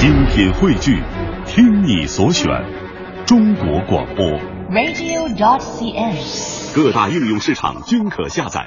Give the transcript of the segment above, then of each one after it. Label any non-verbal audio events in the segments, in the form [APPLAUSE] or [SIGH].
精品汇聚，听你所选，中国广播。radio.dot.cn，。各大应用市场均可下载。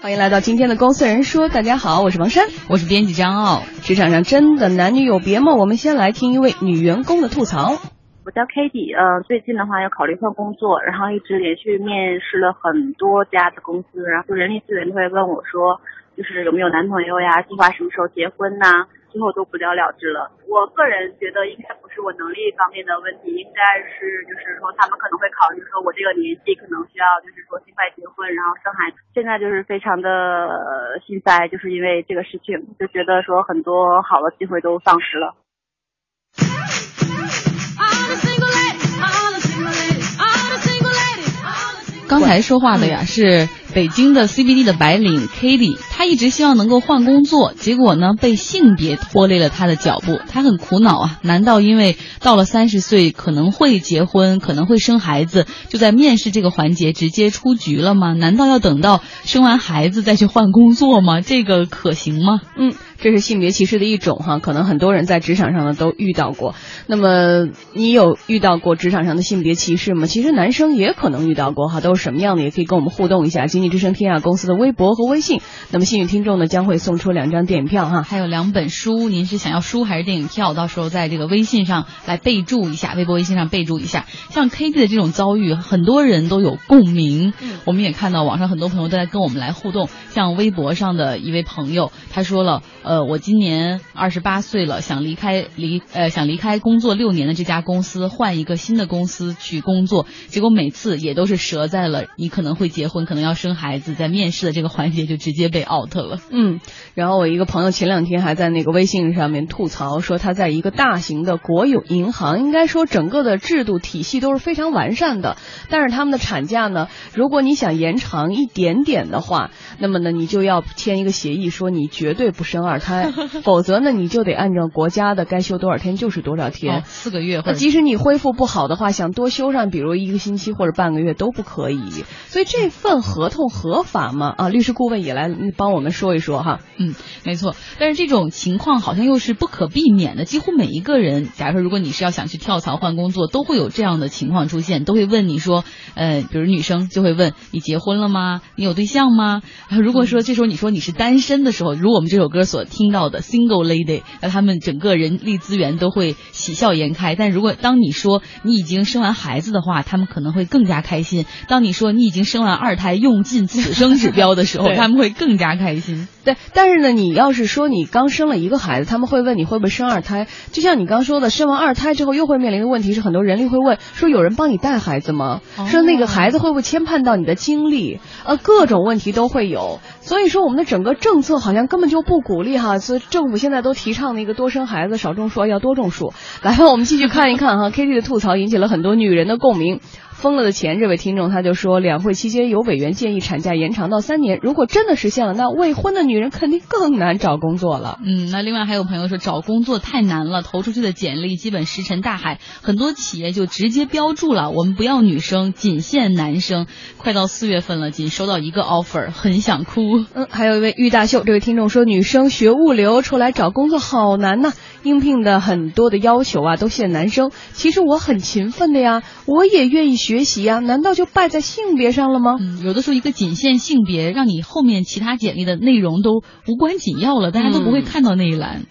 欢迎来到今天的《公司人说》，大家好，我是王珊，我是编辑张傲。职场上真的男女有别吗？我们先来听一位女员工的吐槽。我叫 Kitty，呃，最近的话要考虑换工作，然后一直连续面试了很多家的公司，然后人力资源都会问我说，就是有没有男朋友呀，计划什么时候结婚呐、最后都不了了之了。我个人觉得应该不是我能力方面的问题，应该是就是说他们可能会考虑说我这个年纪可能需要就是说尽快结婚，然后生孩子。现在就是非常的心塞，就是因为这个事情，就觉得说很多好的机会都丧失了。刚才说话的呀是北京的 CBD 的白领 k a t i e 她一直希望能够换工作，结果呢被性别拖累了她的脚步，她很苦恼啊！难道因为到了三十岁可能会结婚，可能会生孩子，就在面试这个环节直接出局了吗？难道要等到生完孩子再去换工作吗？这个可行吗？嗯，这是性别歧视的一种哈，可能很多人在职场上呢都遇到过。那么你有遇到过职场上的性别歧视吗？其实男生也可能遇到过哈，都是什么样的？也可以跟我们互动一下。今济之声天下公司的微博和微信。那么幸运听众呢将会送出两张电影票哈，还有两本书。您是想要书还是电影票？到时候在这个微信上来备注一下，微博、微信上备注一下。像 K D 的这种遭遇，很多人都有共鸣。嗯、我们也看到网上很多朋友都在跟我们来互动。像微博上的一位朋友，他说了，呃，我今年二十八岁了，想离开离呃想离开工作六年的这家公司，换一个新的公司去工作。结果每次也都是折在了你可能会结婚，可能要生孩子，在面试的这个环节就直接被 out 了。嗯，然后我一个朋友前两天还在那个微信上面吐槽说，他在一个大型的国有银行，应该说整个的制度体系都是非常完善的，但是他们的产假呢，如果你想延长一点点的话，那么呢你就要签一个协议，说你绝对不生二胎，[LAUGHS] 否则呢你就得按照国家的该休多少天就是多少天，哦、四个月或者即使你恢复不好的话，想多休上比如一个星期或者半个月都不可以。所以这份合同合法吗？啊，律师顾问也来帮我们说一说哈。嗯，没错。但是这种情况好像又是不可避免的，几乎每一个人，假如说如果你是要想去跳槽换工作，都会有这样的情况出现，都会问你说，呃，比如女生就会问你结婚了吗？你有对象吗？如果说这时候你说你是单身的时候，如我们这首歌所听到的 single lady，那他们整个人力资源都会喜笑颜开。但如果当你说你已经生完孩子的话，他们可能会更加开心。当你说你已经生完二胎，用尽此生指标的时候，[LAUGHS] 他们会更加开心。对，但是呢，你要是说你刚生了一个孩子，他们会问你会不会生二胎。就像你刚说的，生完二胎之后又会面临的问题是，很多人力会问说有人帮你带孩子吗？哦、说那个孩子会不会牵绊到你的精力？呃，各种问题都会有。所以说我们的整个政策好像根本就不鼓励哈，所以政府现在都提倡那个多生孩子少种树，要多种树。来吧，我们继续看一看哈，[LAUGHS] Kitty 的吐槽引起了很多女人的共鸣。疯了的钱，这位听众他就说，两会期间有委员建议产假延长到三年，如果真的实现了，那未婚的女人肯定更难找工作了。嗯，那另外还有朋友说，找工作太难了，投出去的简历基本石沉大海，很多企业就直接标注了，我们不要女生，仅限男生。快到四月份了，仅收到一个 offer，很想哭。嗯，还有一位玉大秀，这位听众说，女生学物流出来找工作好难呐、啊，应聘的很多的要求啊都限男生。其实我很勤奋的呀，我也愿意学。习呀、啊，难道就败在性别上了吗？嗯，有的时候一个仅限性别，让你后面其他简历的内容都无关紧要了，大家都不会看到那一栏。嗯、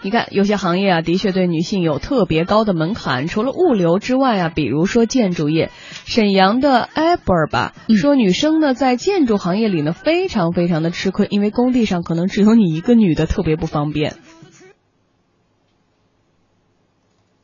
你看，有些行业啊，的确对女性有特别高的门槛。除了物流之外啊，比如说建筑业，沈阳的 Aber 吧、嗯、说，女生呢在建筑行业里呢非常非常的吃亏，因为工地上可能只有你一个女的，特别不方便。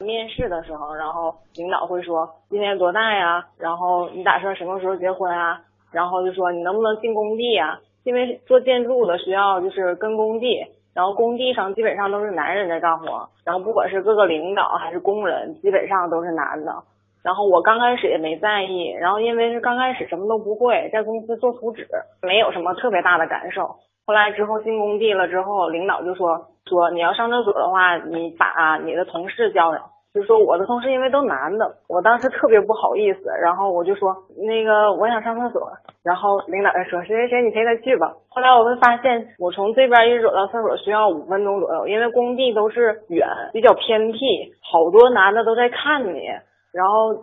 面试的时候，然后领导会说今年多大呀？然后你打算什么时候结婚啊？然后就说你能不能进工地呀？因为做建筑的需要就是跟工地，然后工地上基本上都是男人在干活，然后不管是各个领导还是工人，基本上都是男的。然后我刚开始也没在意，然后因为是刚开始什么都不会，在公司做图纸，没有什么特别大的感受。后来之后进工地了之后，领导就说说你要上厕所的话，你把你的同事叫上。就说我的同事因为都男的，我当时特别不好意思，然后我就说那个我想上厕所，然后领导说谁谁谁你陪他去吧。后来我会发现，我从这边一直走到厕所需要五分钟左右，因为工地都是远，比较偏僻，好多男的都在看你，然后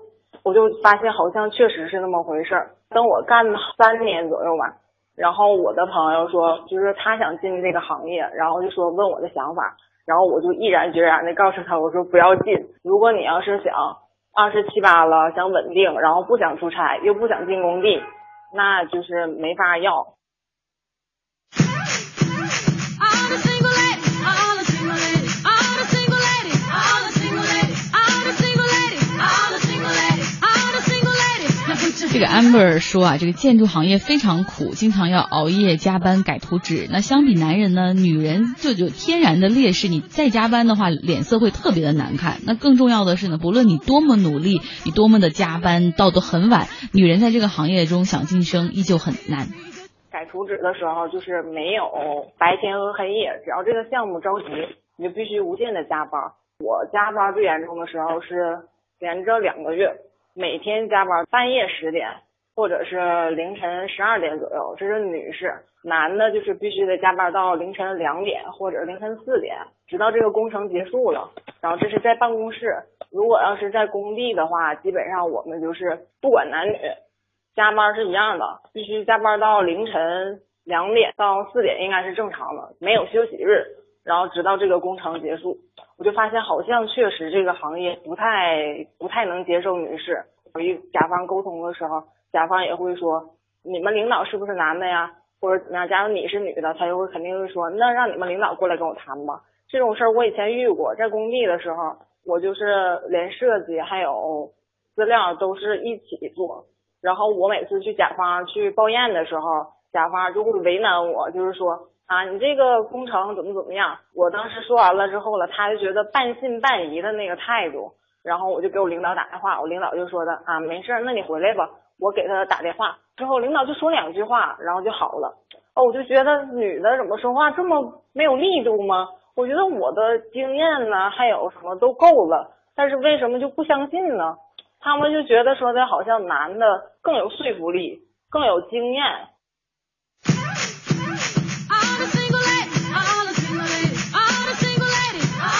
我就发现好像确实是那么回事儿。等我干三年左右吧，然后我的朋友说就是他想进这个行业，然后就说问我的想法。然后我就毅然决然的告诉他，我说不要进。如果你要是想二十七八了，想稳定，然后不想出差，又不想进工地，那就是没法要。这个 Amber 说啊，这个建筑行业非常苦，经常要熬夜加班改图纸。那相比男人呢，女人就有天然的劣势，你再加班的话，脸色会特别的难看。那更重要的是呢，不论你多么努力，你多么的加班到的很晚，女人在这个行业中想晋升依旧很难。改图纸的时候就是没有白天和黑夜，只要这个项目着急，你就必须无限的加班。我加班最严重的时候是连着两个月。每天加班，半夜十点或者是凌晨十二点左右，这是女士；男的就是必须得加班到凌晨两点或者凌晨四点，直到这个工程结束了。然后这是在办公室，如果要是在工地的话，基本上我们就是不管男女，加班是一样的，必须加班到凌晨两点到四点，应该是正常的，没有休息日。然后直到这个工程结束。我就发现好像确实这个行业不太不太能接受女士。与甲方沟通的时候，甲方也会说你们领导是不是男的呀，或者怎么样？假如你是女的，他就会肯定会说那让你们领导过来跟我谈吧。这种事儿我以前遇过，在工地的时候，我就是连设计还有资料都是一起做。然后我每次去甲方去报验的时候，甲方就会为难我，就是说。啊，你这个工程怎么怎么样？我当时说完了之后了，他就觉得半信半疑的那个态度，然后我就给我领导打电话，我领导就说的啊，没事，那你回来吧，我给他打电话之后，领导就说两句话，然后就好了。哦，我就觉得女的怎么说话这么没有力度吗？我觉得我的经验呢，还有什么都够了，但是为什么就不相信呢？他们就觉得说的好像男的更有说服力，更有经验。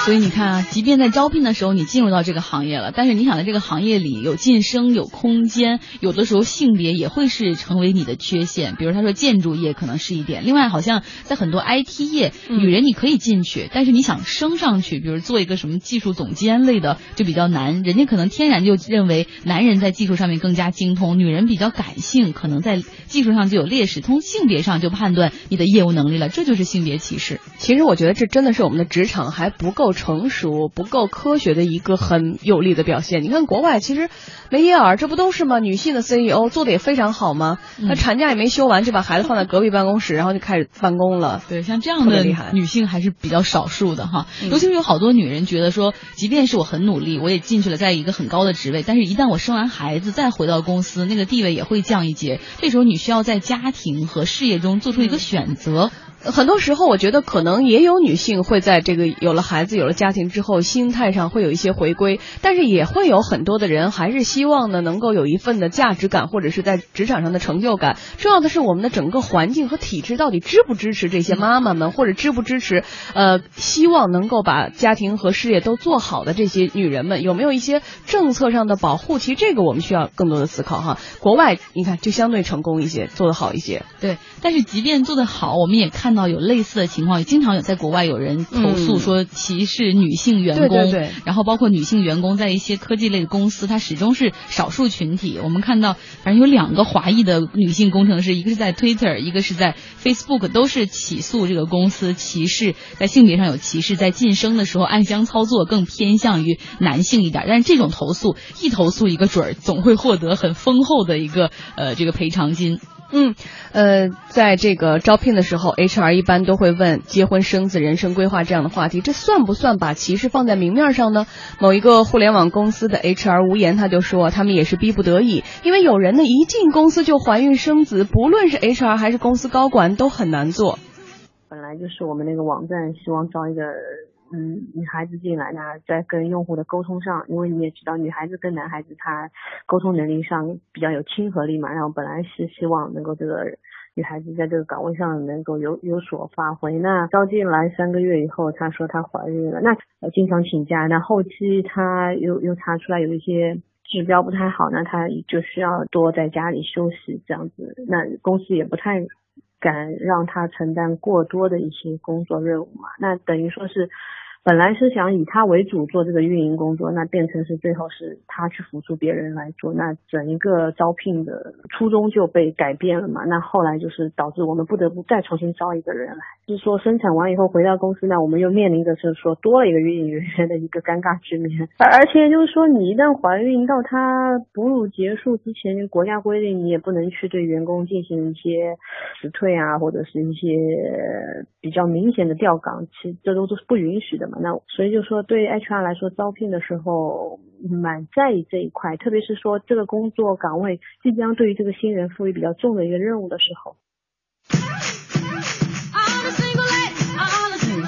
所以你看啊，即便在招聘的时候你进入到这个行业了，但是你想在这个行业里有晋升有空间，有的时候性别也会是成为你的缺陷。比如他说建筑业可能是一点，另外好像在很多 IT 业，女人你可以进去，但是你想升上去，比如做一个什么技术总监类的就比较难。人家可能天然就认为男人在技术上面更加精通，女人比较感性，可能在技术上就有劣势，从性别上就判断你的业务能力了，这就是性别歧视。其实我觉得这真的是我们的职场还不够。成熟不够科学的一个很有力的表现。你看国外其实梅耶尔这不都是吗？女性的 CEO 做的也非常好吗？她产假也没休完就把孩子放在隔壁办公室，然后就开始办公了。对，像这样的女性还是比较少数的哈。尤其是有好多女人觉得说，即便是我很努力，我也进去了，在一个很高的职位，但是一旦我生完孩子再回到公司，那个地位也会降一截。这时候你需要在家庭和事业中做出一个选择。很多时候，我觉得可能也有女性会在这个有了孩子、有了家庭之后，心态上会有一些回归，但是也会有很多的人还是希望呢，能够有一份的价值感，或者是在职场上的成就感。重要的是，我们的整个环境和体制到底支不支持这些妈妈们，或者支不支持呃，希望能够把家庭和事业都做好的这些女人们，有没有一些政策上的保护？其实这个我们需要更多的思考哈。国外你看就相对成功一些，做得好一些。对，但是即便做得好，我们也看。到有类似的情况，也经常有在国外有人投诉说歧视女性员工，对对对，然后包括女性员工在一些科技类的公司，它始终是少数群体。我们看到，反正有两个华裔的女性工程师，一个是在 Twitter，一个是在 Facebook，都是起诉这个公司歧视，在性别上有歧视，在晋升的时候暗箱操作更偏向于男性一点。但是这种投诉一投诉一个准儿，总会获得很丰厚的一个呃这个赔偿金。嗯，呃，在这个招聘的时候，HR 一般都会问结婚生子、人生规划这样的话题，这算不算把歧视放在明面上呢？某一个互联网公司的 HR 无言，他就说，他们也是逼不得已，因为有人呢一进公司就怀孕生子，不论是 HR 还是公司高管都很难做。本来就是我们那个网站希望招一个嗯，女孩子进来呢，在跟用户的沟通上，因为你也知道，女孩子跟男孩子她沟通能力上比较有亲和力嘛，然后本来是希望能够这个女孩子在这个岗位上能够有有所发挥。那招进来三个月以后，她说她怀孕了，那经常请假，那后期她又又查出来有一些指标不太好，那她就需要多在家里休息这样子，那公司也不太。敢让他承担过多的一些工作任务嘛？那等于说是。本来是想以他为主做这个运营工作，那变成是最后是他去辅助别人来做，那整一个招聘的初衷就被改变了嘛。那后来就是导致我们不得不再重新招一个人来，就是说生产完以后回到公司那，我们又面临着是说多了一个运营人员的一个尴尬局面。而而且就是说，你一旦怀孕到她哺乳结束之前，国家规定你也不能去对员工进行一些辞退啊，或者是一些比较明显的调岗，其实这都都是不允许的嘛。那所以就说，对 HR 来说，招聘的时候蛮在意这一块，特别是说这个工作岗位即将对于这个新人赋予比较重的一个任务的时候。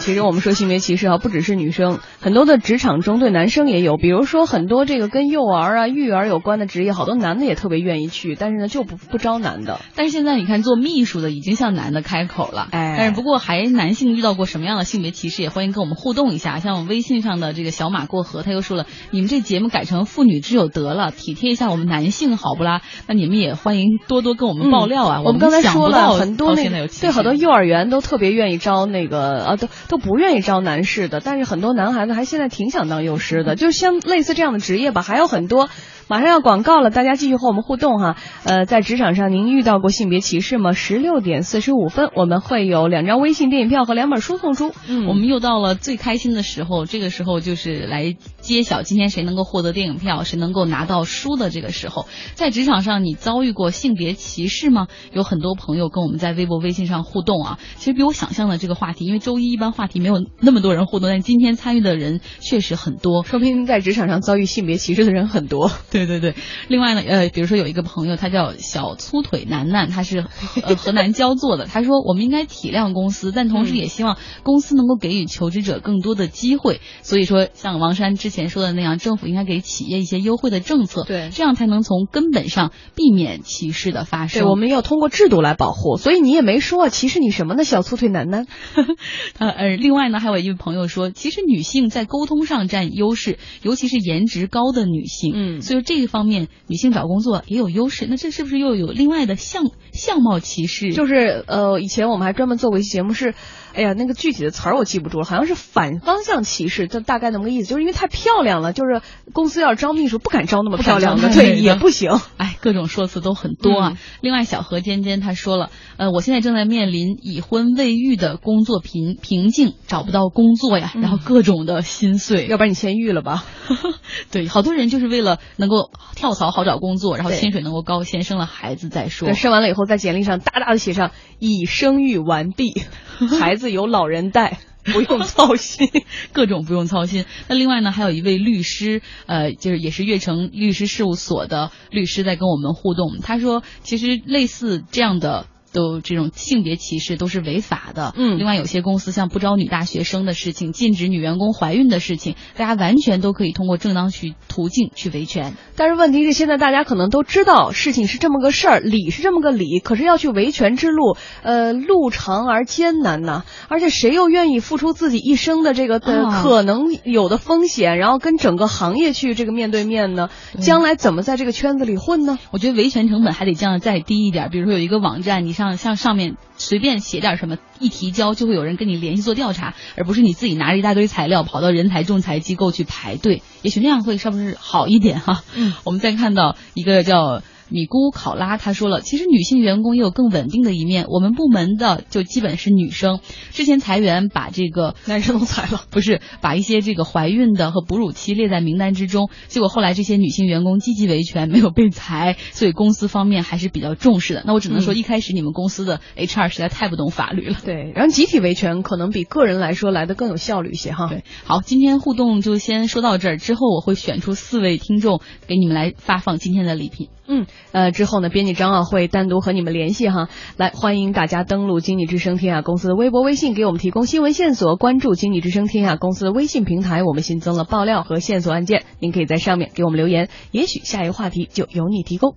其实我们说性别歧视啊，不只是女生，很多的职场中对男生也有。比如说很多这个跟幼儿啊、育儿有关的职业，好多男的也特别愿意去，但是呢就不不招男的。但是现在你看做秘书的已经向男的开口了，哎，但是不过还男性遇到过什么样的性别歧视，也欢迎跟我们互动一下。像我们微信上的这个小马过河，他又说了，你们这节目改成妇女之友得了，体贴一下我们男性好不啦？那你们也欢迎多多跟我们爆料啊。我们刚才说了很多那个，对，好多幼儿园都特别愿意招那个啊，都都不愿意招男。士的，但是很多男孩子还现在挺想当幼师的，就像类似这样的职业吧，还有很多。马上要广告了，大家继续和我们互动哈。呃，在职场上您遇到过性别歧视吗？十六点四十五分，我们会有两张微信电影票和两本书送出。嗯，我们又到了最开心的时候，这个时候就是来揭晓今天谁能够获得电影票，谁能够拿到书的这个时候。在职场上，你遭遇过性别歧视吗？有很多朋友跟我们在微博、微信上互动啊。其实比我想象的这个话题，因为周一一般话题没有那么多人互动，但今天参与的人确实很多，说明在职场上遭遇性别歧视的人很多。对对对，另外呢，呃，比如说有一个朋友，他叫小粗腿楠楠，他是呃 [LAUGHS] 河南焦作的。他说，我们应该体谅公司，但同时也希望公司能够给予求职者更多的机会。所以说，像王珊之前说的那样，政府应该给企业一些优惠的政策，对，这样才能从根本上避免歧视的发生。对，我们要通过制度来保护。所以你也没说歧视你什么呢，小粗腿男呢。[LAUGHS] 呃呃，另外呢，还有一位朋友说，其实女性在沟通上占优势，尤其是颜值高的女性。嗯，所以这一方。面女性找工作也有优势，那这是不是又有另外的相相貌歧视？就是呃，以前我们还专门做过一期节目，是，哎呀，那个具体的词儿我记不住了，好像是反方向歧视，就大概那么个意思，就是因为太漂亮了，就是公司要招秘书不敢招那么漂亮的，对，也不行。哎，各种说辞都很多啊。另外，小何尖尖他说了，呃，我现在正在面临已婚未育的工作瓶瓶颈，找不到工作呀，然后各种的心碎。要不然你先育了吧？[LAUGHS] 对，好多人就是为了能够。跳槽好找工作，然后薪水能够高，先生了孩子再说。生完了以后，在简历上大大的写上已生育完毕，[LAUGHS] 孩子由老人带，[LAUGHS] 不用操心，[LAUGHS] 各种不用操心。那另外呢，还有一位律师，呃，就是也是悦城律师事务所的律师在跟我们互动。他说，其实类似这样的。都这种性别歧视都是违法的。嗯，另外有些公司像不招女大学生的事情，禁止女员工怀孕的事情，大家完全都可以通过正当去途径去维权。但是问题是，现在大家可能都知道事情是这么个事儿，理是这么个理，可是要去维权之路，呃，路长而艰难呐。而且谁又愿意付出自己一生的这个的可能有的风险，然后跟整个行业去这个面对面呢？将来怎么在这个圈子里混呢？我觉得维权成本还得降得再低一点。比如说有一个网站，你像像上面随便写点什么，一提交就会有人跟你联系做调查，而不是你自己拿着一大堆材料跑到人才仲裁机构去排队。也许那样会是不是好一点哈？嗯，我们再看到一个叫。米姑考拉她说了，其实女性员工也有更稳定的一面。我们部门的就基本是女生，之前裁员把这个男生都裁了，[LAUGHS] 不是把一些这个怀孕的和哺乳期列在名单之中。结果后来这些女性员工积极维权，没有被裁，所以公司方面还是比较重视的。那我只能说，一开始你们公司的 HR 实在太不懂法律了。对，然后集体维权可能比个人来说来的更有效率一些哈。对，好，今天互动就先说到这儿，之后我会选出四位听众给你们来发放今天的礼品。嗯，呃，之后呢，编辑张啊会单独和你们联系哈。来，欢迎大家登录经济之声天下公司的微博、微信，给我们提供新闻线索。关注经济之声天下公司的微信平台，我们新增了爆料和线索案件，您可以在上面给我们留言，也许下一个话题就由你提供。